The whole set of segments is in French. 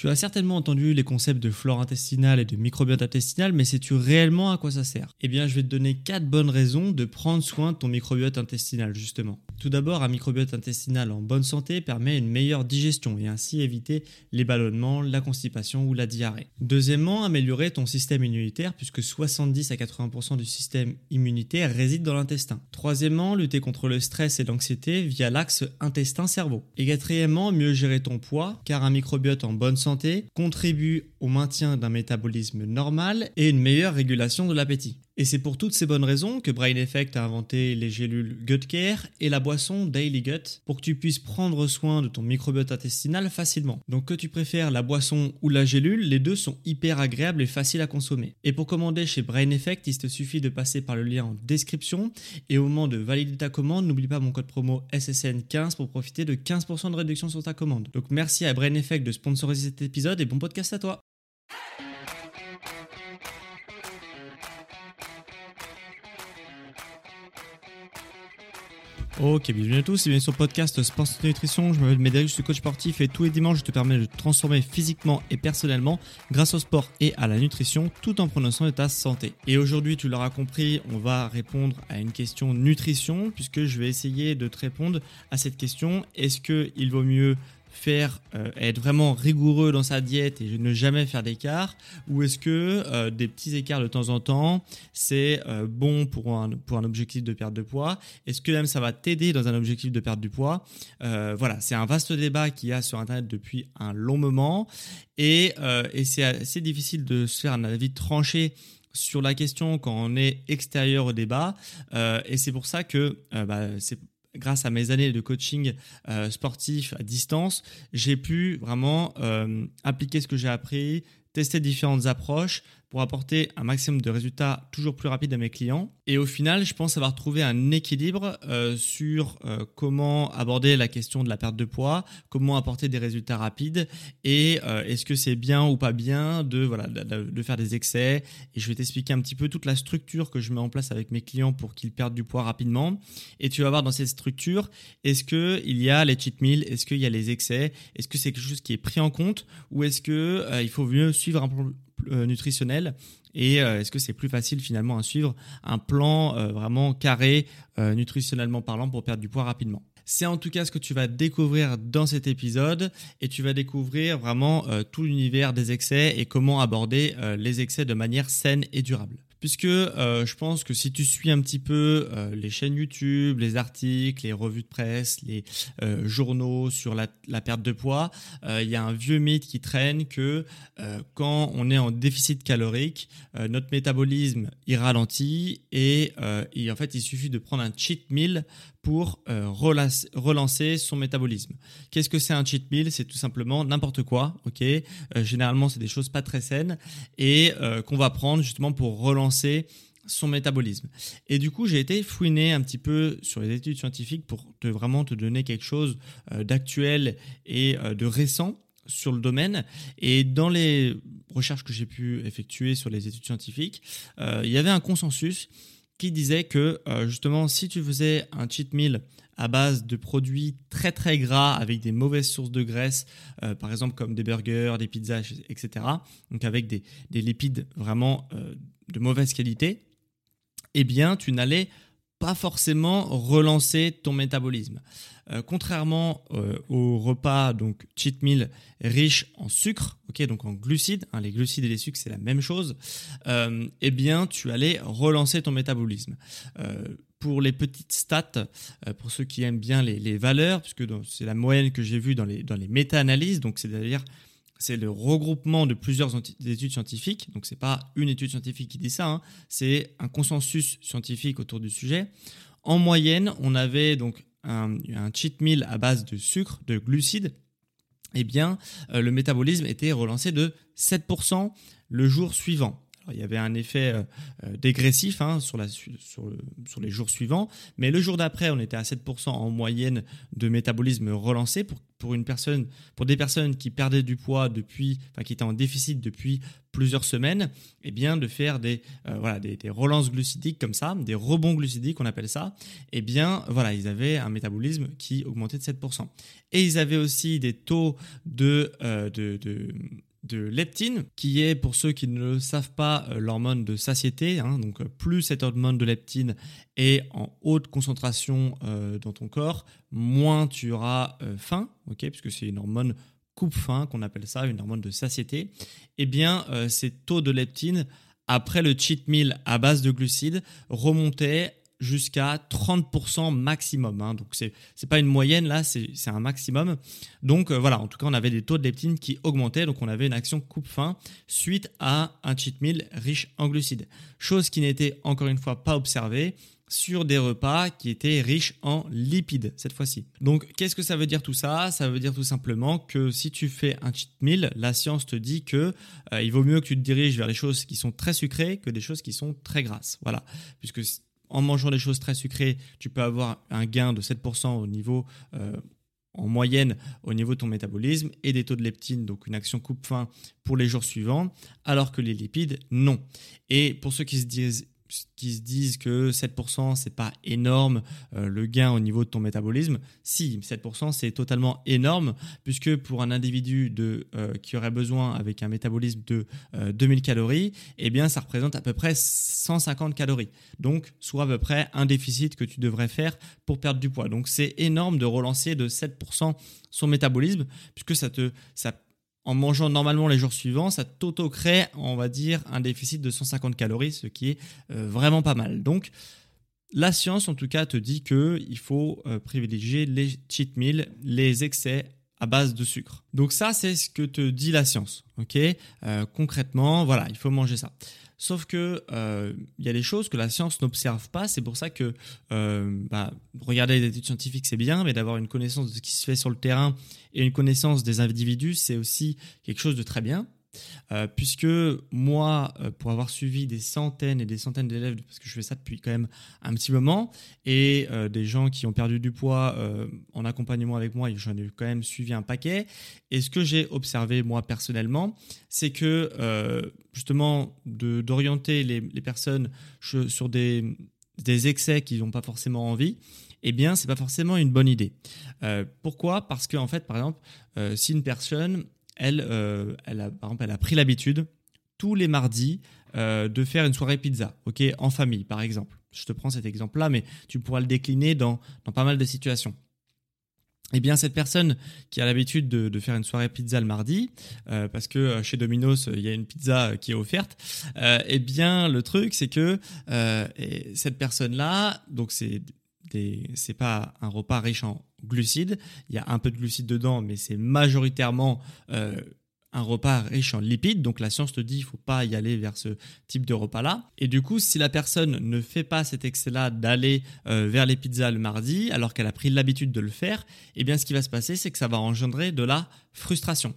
Tu as certainement entendu les concepts de flore intestinale et de microbiote intestinal, mais sais-tu réellement à quoi ça sert? Eh bien, je vais te donner 4 bonnes raisons de prendre soin de ton microbiote intestinal, justement. Tout d'abord, un microbiote intestinal en bonne santé permet une meilleure digestion et ainsi éviter les ballonnements, la constipation ou la diarrhée. Deuxièmement, améliorer ton système immunitaire puisque 70 à 80% du système immunitaire réside dans l'intestin. Troisièmement, lutter contre le stress et l'anxiété via l'axe intestin-cerveau. Et quatrièmement, mieux gérer ton poids car un microbiote en bonne santé contribue au maintien d'un métabolisme normal et une meilleure régulation de l'appétit. Et c'est pour toutes ces bonnes raisons que Brain Effect a inventé les gélules Gut Care et la Daily Gut pour que tu puisses prendre soin de ton microbiote intestinal facilement. Donc que tu préfères la boisson ou la gélule, les deux sont hyper agréables et faciles à consommer. Et pour commander chez Brain Effect, il te suffit de passer par le lien en description et au moment de valider ta commande, n'oublie pas mon code promo SSN15 pour profiter de 15% de réduction sur ta commande. Donc merci à Brain Effect de sponsoriser cet épisode et bon podcast à toi. Ok, bienvenue à tous et bienvenue sur le podcast Sport Nutrition. Je m'appelle Médéric, je suis coach sportif et tous les dimanches je te permets de te transformer physiquement et personnellement grâce au sport et à la nutrition tout en prenant soin de ta santé. Et aujourd'hui, tu l'auras compris, on va répondre à une question nutrition puisque je vais essayer de te répondre à cette question. Est-ce qu'il vaut mieux faire euh, être vraiment rigoureux dans sa diète et ne jamais faire d'écart ou est-ce que euh, des petits écarts de temps en temps c'est euh, bon pour un, pour un objectif de perte de poids? Est-ce que même ça va t'aider dans un objectif de perte du poids? Voilà c'est un vaste débat qu'il y a sur internet depuis un long moment et, et c'est assez difficile de se faire un avis tranché sur la question quand on est extérieur au débat et c'est pour ça que bah, c'est grâce à mes années de coaching euh, sportif à distance, j'ai pu vraiment euh, appliquer ce que j'ai appris, tester différentes approches pour apporter un maximum de résultats toujours plus rapides à mes clients. Et au final, je pense avoir trouvé un équilibre euh, sur euh, comment aborder la question de la perte de poids, comment apporter des résultats rapides et euh, est-ce que c'est bien ou pas bien de, voilà, de, faire des excès. Et je vais t'expliquer un petit peu toute la structure que je mets en place avec mes clients pour qu'ils perdent du poids rapidement. Et tu vas voir dans cette structure, est-ce qu'il y a les cheat meals, est-ce qu'il y a les excès, est-ce que c'est quelque chose qui est pris en compte ou est-ce qu'il il faut mieux suivre un euh, nutritionnel et euh, est-ce que c'est plus facile finalement à suivre un plan euh, vraiment carré nutritionnellement parlant pour perdre du poids rapidement? C'est en tout cas ce que tu vas découvrir dans cet épisode et tu vas découvrir vraiment tout l'univers des excès et comment aborder les excès de manière saine et durable puisque euh, je pense que si tu suis un petit peu euh, les chaînes YouTube, les articles, les revues de presse, les euh, journaux sur la, perte de poids, il y a un vieux mythe qui traîne que quand on est en déficit calorique, notre métabolisme il ralentit et, et, en fait il suffit de prendre un cheat meal pour euh, relancer son métabolisme. Qu'est-ce que c'est un cheat meal? C'est tout simplement n'importe quoi, ok? Euh, Généralement, c'est des choses pas très saines et euh, qu'on va prendre justement pour relancer son métabolisme. Et du coup, j'ai été fouiner un petit peu sur les études scientifiques pour te vraiment te donner quelque chose d'actuel et de récent sur le domaine. Et dans les recherches que j'ai pu effectuer sur les études scientifiques, il y avait un consensus qui disait que euh, justement si tu faisais un cheat meal à base de produits très très gras avec des mauvaises sources de graisse, euh, par exemple comme des burgers, des pizzas, etc., donc avec des, lipides vraiment euh, de mauvaise qualité, eh bien tu n'allais pas forcément relancer ton métabolisme. Euh, contrairement euh, au repas donc cheat meal riche en sucre, ok, donc en glucides, hein, les glucides et les sucres c'est la même chose, euh, eh bien tu allais relancer ton métabolisme. pour les petites stats, pour ceux qui aiment bien les, les valeurs, puisque c'est la moyenne que j'ai vue dans les, dans les méta-analyses, donc c'est-à-dire c'est le regroupement de plusieurs études scientifiques. Donc, ce n'est pas une étude scientifique qui dit ça, hein. c'est un consensus scientifique autour du sujet. En moyenne, on avait donc un, cheat meal à base de sucre, de glucides. Eh bien, euh, le métabolisme était relancé de 7% le jour suivant. Il y avait un effet dégressif hein, sur, les jours suivants, mais le jour d'après, on était à 7% en moyenne de métabolisme relancé pour une personne, pour des personnes qui perdaient du poids depuis, enfin qui étaient en déficit depuis plusieurs semaines, eh bien de faire des euh, voilà des, relances glucidiques comme ça, des rebonds glucidiques on appelle ça, eh bien voilà ils avaient un métabolisme qui augmentait de 7%. Et ils avaient aussi des taux euh, de de leptine, qui est, pour ceux qui ne le savent pas, euh, l'hormone de satiété. Hein. donc, euh, plus cette hormone de leptine est en haute concentration euh, dans ton corps, moins tu auras faim, ok, puisque c'est une hormone coupe-faim qu'on appelle ça, une hormone de satiété. Eh bien, ces taux de leptine après le cheat meal à base de glucides remontaient jusqu'à 30% maximum. Hein. Donc c'est n'est pas une moyenne là, c'est un maximum. Donc euh, voilà, en tout cas on avait des taux de leptine qui augmentaient, donc on avait une action coupe-faim suite à un cheat meal riche en glucides. Chose qui n'était encore une fois pas observée sur des repas qui étaient riches en lipides cette fois-ci. Donc qu'est-ce que ça veut dire tout ça? Ça veut dire tout simplement que si tu fais un cheat meal, la science te dit que euh, il vaut mieux que tu te diriges vers les choses qui sont très sucrées que des choses qui sont très grasses. Voilà, puisque en mangeant des choses très sucrées, tu peux avoir un gain de 7% au niveau, euh, en moyenne, au niveau de ton métabolisme et des taux de leptine, donc une action coupe-faim pour les jours suivants, alors que les lipides, non. Et pour ceux qui se disent qui se disent que 7% c'est pas énorme euh, le gain au niveau de ton métabolisme. Si 7% c'est totalement énorme puisque pour un individu de, euh, qui aurait besoin avec un métabolisme de 2000 euh, calories, eh bien ça représente à peu près 150 calories. Donc soit à peu près un déficit que tu devrais faire pour perdre du poids. Donc c'est énorme de relancer de 7% son métabolisme puisque ça te ça en mangeant normalement les jours suivants, ça t'auto-crée, on va dire, un déficit de 150 calories, ce qui est euh, vraiment pas mal. Donc, la science, en tout cas, te dit qu'il faut euh, privilégier les cheat meals, les excès à base de sucre. Donc ça, c'est ce que te dit la science. Euh, concrètement, voilà, il faut manger ça. Sauf que euh, il y a des choses que la science n'observe pas. C'est pour ça que euh, bah, regarder des études scientifiques c'est bien, mais d'avoir une connaissance de ce qui se fait sur le terrain et une connaissance des individus c'est aussi quelque chose de très bien. Euh, puisque moi, euh, pour avoir suivi des centaines et des centaines d'élèves, parce que je fais ça depuis quand même un petit moment, et euh, des gens qui ont perdu du poids en accompagnement avec moi, j'en ai quand même suivi un paquet, et ce que j'ai observé moi personnellement, c'est que justement d'orienter les, personnes sur des, des excès qu'ils n'ont pas forcément envie, eh bien, c'est pas forcément une bonne idée. pourquoi? Parce qu'en en fait, par exemple, si une personne elle, euh, elle a, par exemple, elle a pris l'habitude tous les mardis euh, de faire une soirée pizza, ok, en famille, par exemple. Je te prends cet exemple-là, mais tu pourras le décliner dans, pas mal de situations. Eh bien, cette personne qui a l'habitude de, faire une soirée pizza le mardi, euh, parce que chez Domino's il y a une pizza qui est offerte, eh bien, le truc c'est que cette personne-là, donc c'est pas un repas riche en glucides. Il y a un peu de glucides dedans, mais c'est majoritairement euh, un repas riche en lipides. Donc la science te dit il faut pas y aller vers ce type de repas-là. Et du coup, si la personne ne fait pas cet excès-là d'aller euh, vers les pizzas le mardi, alors qu'elle a pris l'habitude de le faire, eh bien ce qui va se passer, c'est que ça va engendrer de la frustration.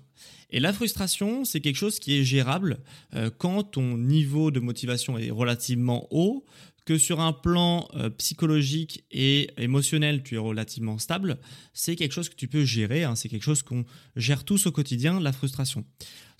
Et la frustration, c'est quelque chose qui est gérable euh, quand ton niveau de motivation est relativement haut, que sur un plan euh, psychologique et émotionnel, tu es relativement stable, c'est quelque chose que tu peux gérer. Hein. c'est quelque chose qu'on gère tous au quotidien, la frustration.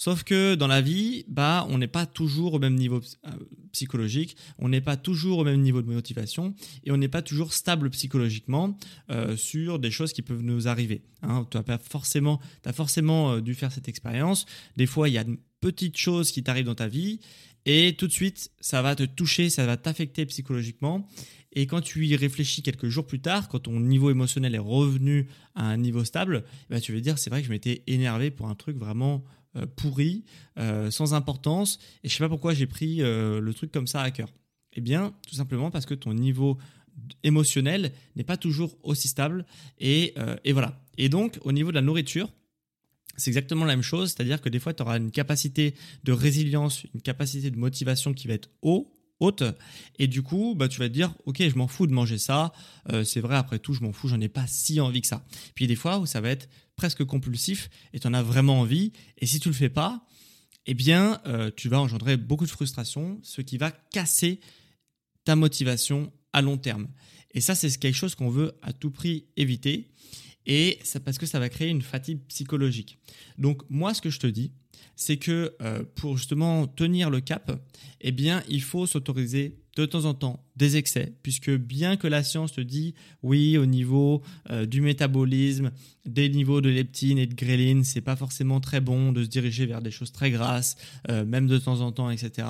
Sauf que dans la vie, bah, on n'est pas toujours au même niveau euh, psychologique, on n'est pas toujours au même niveau de motivation et on n'est pas toujours stable psychologiquement euh, sur des choses qui peuvent nous arriver. Hein. Tu as forcément, as forcément dû faire cette expérience. Des fois, il y a de petites choses qui t'arrivent dans ta vie et tout de suite, ça va te toucher, ça va t'affecter psychologiquement. Et quand tu y réfléchis quelques jours plus tard, quand ton niveau émotionnel est revenu à un niveau stable, bah, tu vas dire c'est vrai que je m'étais énervé pour un truc vraiment euh, pourri, euh, sans importance, et je sais pas pourquoi j'ai pris euh, le truc comme ça à cœur. Eh bien, tout simplement parce que ton niveau émotionnel n'est pas toujours aussi stable, et, et voilà. Et donc, au niveau de la nourriture, c'est exactement la même chose, c'est-à-dire que des fois, tu auras une capacité de résilience, une capacité de motivation qui va être haut, et du coup, bah, tu vas te dire, ok, je m'en fous de manger ça, euh, c'est vrai, après tout, je m'en fous, j'en ai pas si envie que ça. Puis des fois où ça va être presque compulsif, et tu en as vraiment envie, et si tu le fais pas, eh bien, euh, tu vas engendrer beaucoup de frustration, ce qui va casser ta motivation à long terme. Et ça, c'est quelque chose qu'on veut à tout prix éviter. Et c'est parce que ça va créer une fatigue psychologique. Donc, moi, ce que je te dis, c'est que euh, pour justement tenir le cap, eh bien, il faut s'autoriser de temps en temps des excès, puisque bien que la science te dit oui au niveau euh, du métabolisme, des niveaux de leptine et de gréline, c'est pas forcément très bon de se diriger vers des choses très grasses, euh, même de temps en temps, etc.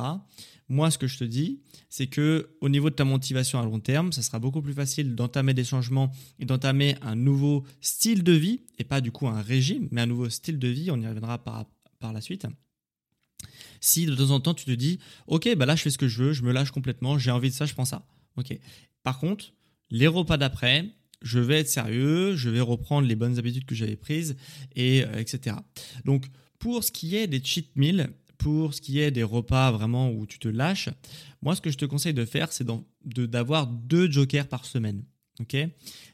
Moi, ce que je te dis, c'est que au niveau de ta motivation à long terme, ça sera beaucoup plus facile d'entamer des changements et d'entamer un nouveau style de vie, et pas du coup un régime, mais un nouveau style de vie. On y reviendra par, par la suite si de temps en temps tu te dis, ok, bah là je fais ce que je veux, je me lâche complètement, j'ai envie de ça, je prends ça. Ok. Par contre, les repas d'après, je vais être sérieux, je vais reprendre les bonnes habitudes que j'avais prises, et euh, etc. Donc, pour ce qui est des cheat meals, pour ce qui est des repas vraiment où tu te lâches, moi ce que je te conseille de faire, c'est d'avoir deux jokers par semaine. Ok,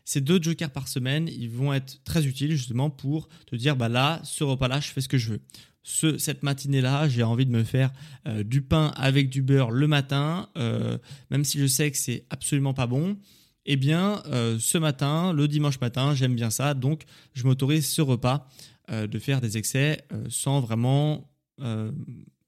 Ces deux jokers par semaine, ils vont être très utiles justement pour te dire bah là, ce repas-là, je fais ce que je veux cette matinée-là, j'ai envie de me faire euh, du pain avec du beurre le matin, euh, même si je sais que c'est absolument pas bon. Eh bien, euh, ce matin, le dimanche matin, j'aime bien ça, donc je m'autorise ce repas de faire des excès sans vraiment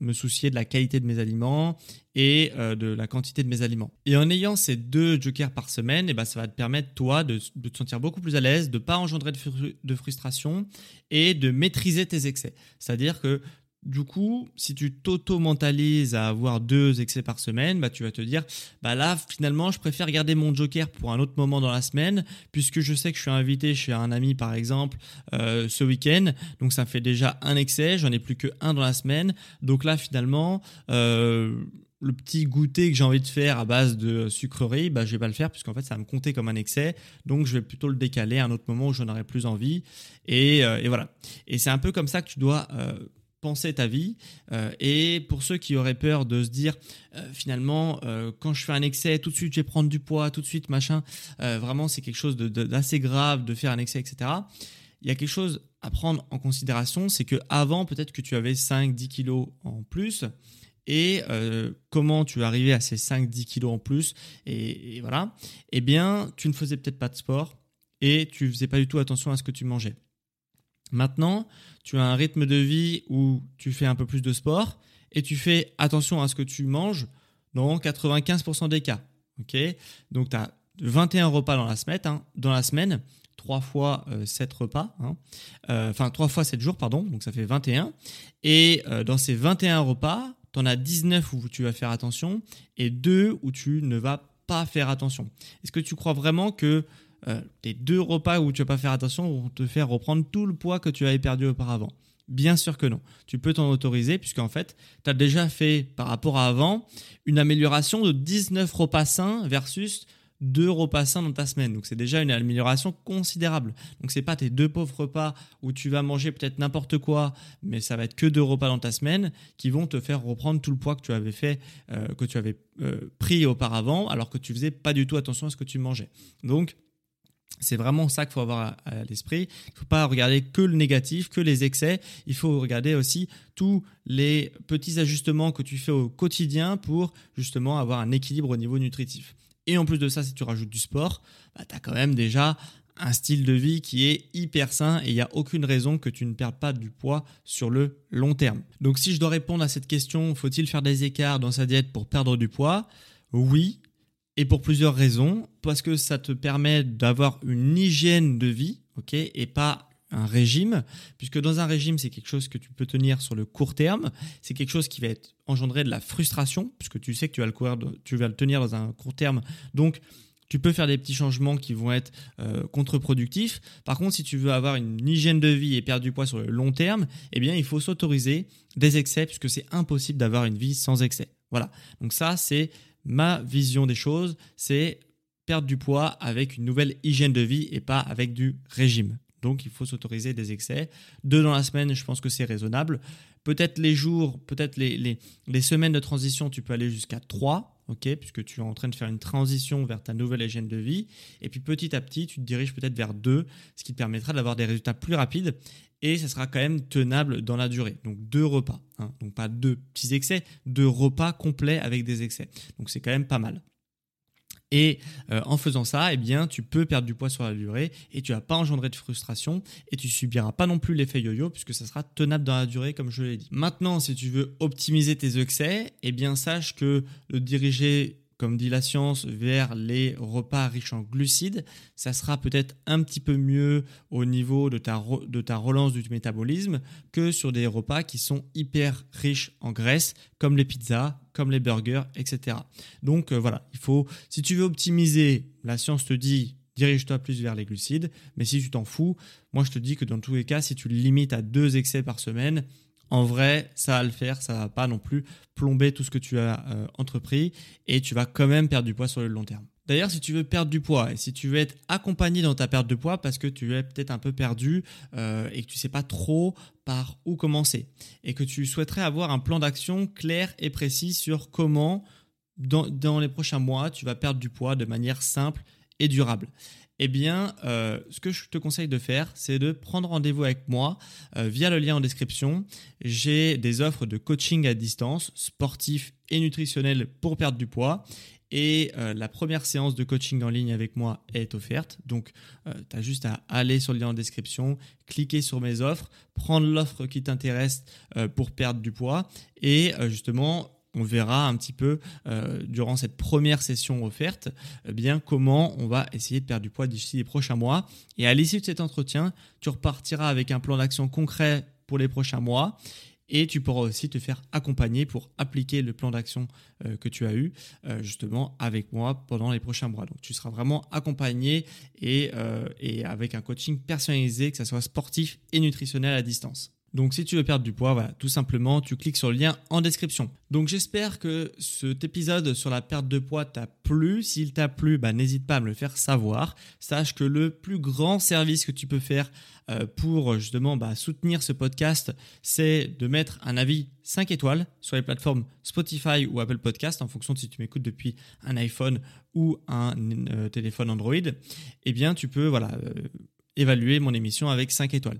me soucier de la qualité de mes aliments et euh, de la quantité de mes aliments. Et en ayant ces deux jokers par semaine, et eh ben, ça va te permettre, toi, de, te sentir beaucoup plus à l'aise, de ne pas engendrer de, frustration et de maîtriser tes excès. C'est-à-dire que du coup, si tu t'auto-mentalises à avoir deux excès par semaine, bah, tu vas te dire, bah là, finalement, je préfère garder mon joker pour un autre moment dans la semaine, puisque je sais que je suis invité chez un ami, par exemple, euh, ce week-end. Donc, ça fait déjà un excès. J'en ai plus que un dans la semaine. Donc là, finalement, euh, le petit goûter que j'ai envie de faire à base de sucrerie, bah, je vais pas le faire puisqu'en fait ça va me compter comme un excès. Donc je vais plutôt le décaler à un autre moment où j'en aurai plus envie. Euh, et voilà. Et c'est un peu comme ça que tu dois penser ta vie. Euh, et pour ceux qui auraient peur de se dire, euh, finalement, euh, quand je fais un excès, tout de suite je vais prendre du poids, tout de suite machin, vraiment c'est quelque chose d'assez grave de faire un excès, etc. Il y a quelque chose à prendre en considération, c'est que avant peut-être que tu avais 5-10 kilos en plus. Et comment tu arrivé à ces 5-10 kilos en plus et, et voilà, eh bien, tu ne faisais peut-être pas de sport et tu faisais pas du tout attention à ce que tu mangeais. Maintenant, tu as un rythme de vie où tu fais un peu plus de sport et tu fais attention à ce que tu manges dans 95% des cas. Ok? Donc, tu as 21 repas dans la semaine, hein, dans la semaine 3 fois 7 euh, repas, hein. euh, enfin 3 fois 7 jours, pardon, donc ça fait 21. Et euh, dans ces 21 repas, tu en as 19 où tu vas faire attention et 2 où tu ne vas pas faire attention. Est-ce que tu crois vraiment que euh, tes deux repas où tu vas pas faire attention vont te faire reprendre tout le poids que tu avais perdu auparavant. Bien sûr que non. Tu peux t'en autoriser puisqu'en fait, tu as déjà fait par rapport à avant une amélioration de 19 repas sains versus deux repas sains dans ta semaine. Donc c'est déjà une amélioration considérable. Donc c'est pas tes deux pauvres repas où tu vas manger peut-être n'importe quoi, mais ça va être que deux repas dans ta semaine qui vont te faire reprendre tout le poids que tu avais fait, euh, que tu avais euh, pris auparavant, alors que tu faisais pas du tout attention à ce que tu mangeais. Donc c'est vraiment ça qu'il faut avoir à, l'esprit. Il ne faut pas regarder que le négatif, que les excès. Il faut regarder aussi tous les petits ajustements que tu fais au quotidien pour justement avoir un équilibre au niveau nutritif. Et en plus de ça, si tu rajoutes du sport, bah, tu as quand même déjà un style de vie qui est hyper sain et il n'y a aucune raison que tu ne perdes pas du poids sur le long terme. Donc si je dois répondre à cette question, faut-il faire des écarts dans sa diète pour perdre du poids? Oui, et pour plusieurs raisons. Parce que ça te permet d'avoir une hygiène de vie, ok, et pas un régime, puisque dans un régime, c'est quelque chose que tu peux tenir sur le court terme, c'est quelque chose qui va être engendrer de la frustration, puisque tu sais que tu vas le, tu vas le tenir dans un court terme, donc tu peux faire des petits changements qui vont être euh, contre-productifs. Par contre, si tu veux avoir une hygiène de vie et perdre du poids sur le long terme, eh bien, il faut s'autoriser des excès, puisque c'est impossible d'avoir une vie sans excès. Voilà. Donc ça, c'est ma vision des choses, c'est perdre du poids avec une nouvelle hygiène de vie et pas avec du régime. Donc il faut s'autoriser des excès. Deux dans la semaine, je pense que c'est raisonnable. Peut-être les jours, peut-être les, les, semaines de transition, tu peux aller jusqu'à trois, ok, puisque tu es en train de faire une transition vers ta nouvelle hygiène de vie. Et puis petit à petit, tu te diriges peut-être vers deux, ce qui te permettra d'avoir des résultats plus rapides et ça sera quand même tenable dans la durée. Donc deux repas, hein. donc pas deux petits excès, deux repas complets avec des excès. Donc c'est quand même pas mal. Et euh, en faisant ça, eh bien, tu peux perdre du poids sur la durée et tu vas pas engendrer de frustration et tu subiras pas non plus l'effet yo-yo puisque ça sera tenable dans la durée comme je l'ai dit. Maintenant, si tu veux optimiser tes excès, eh bien, sache que le diriger comme dit la science, vers les repas riches en glucides, ça sera peut-être un petit peu mieux au niveau de ta, relance du métabolisme que sur des repas qui sont hyper riches en graisse, comme les pizzas, comme les burgers, etc. Donc euh, voilà, il faut, si tu veux optimiser, la science te dit dirige-toi plus vers les glucides, mais si tu t'en fous, moi je te dis que dans tous les cas, si tu limites à deux excès par semaine, en vrai, ça va le faire, ça va pas non plus plomber tout ce que tu as euh, entrepris et tu vas quand même perdre du poids sur le long terme. D'ailleurs, si tu veux perdre du poids et si tu veux être accompagné dans ta perte de poids parce que tu es peut-être un peu perdu euh, et que tu sais pas trop par où commencer et que tu souhaiterais avoir un plan d'action clair et précis sur comment dans les prochains mois tu vas perdre du poids de manière simple et durable eh bien, euh, ce que je te conseille de faire, c'est de prendre rendez-vous avec moi euh, via le lien en description. J'ai des offres de coaching à distance, sportif et nutritionnel pour perdre du poids. Et euh, la première séance de coaching en ligne avec moi est offerte. Donc, tu as juste à aller sur le lien en description, cliquer sur mes offres, prendre l'offre qui t'intéresse pour perdre du poids et justement on verra un petit peu euh, durant cette première session offerte eh bien comment on va essayer de perdre du poids d'ici les prochains mois. Et à l'issue de cet entretien, tu repartiras avec un plan d'action concret pour les prochains mois. Et tu pourras aussi te faire accompagner pour appliquer le plan d'action euh, que tu as eu euh, justement avec moi pendant les prochains mois. Donc tu seras vraiment accompagné et, et avec un coaching personnalisé, que ce soit sportif et nutritionnel à distance. Donc si tu veux perdre du poids, voilà, tout simplement, tu cliques sur le lien en description. Donc j'espère que cet épisode sur la perte de poids t'a plu. S'il t'a plu, bah, n'hésite pas à me le faire savoir. Sache que le plus grand service que tu peux faire euh, pour justement bah, soutenir ce podcast, c'est de mettre un avis 5 étoiles sur les plateformes Spotify ou Apple Podcast, en fonction de si tu m'écoutes depuis un iPhone ou un euh, téléphone Android. Eh bien, tu peux euh, évaluer mon émission avec 5 étoiles.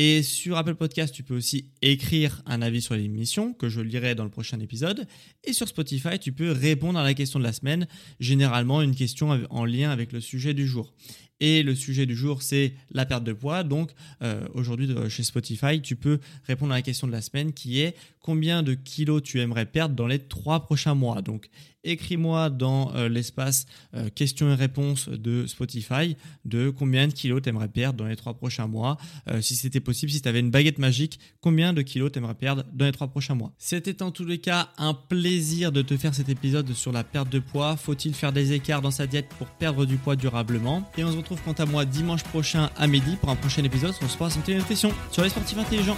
Et sur Apple Podcast, tu peux aussi écrire un avis sur l'émission que je lirai dans le prochain épisode. Et sur Spotify, tu peux répondre à la question de la semaine, généralement une question en lien avec le sujet du jour. Et le sujet du jour, c'est la perte de poids. Donc euh, aujourd'hui, chez Spotify, tu peux répondre à la question de la semaine qui est combien de kilos tu aimerais perdre dans les trois prochains mois? Donc écris-moi dans euh, l'espace euh, questions et réponses de Spotify de combien de kilos tu aimerais perdre dans les trois prochains mois. si c'était possible, si tu avais une baguette magique, combien de kilos tu aimerais perdre dans les trois prochains mois? C'était en tous les cas un plaisir de te faire cet épisode sur la perte de poids. Faut-il faire des écarts dans sa diète pour perdre du poids durablement? Et on se retrouve quant à moi dimanche prochain à midi pour un prochain épisode sur Sport Santé et Nutrition sur les sportifs intelligents.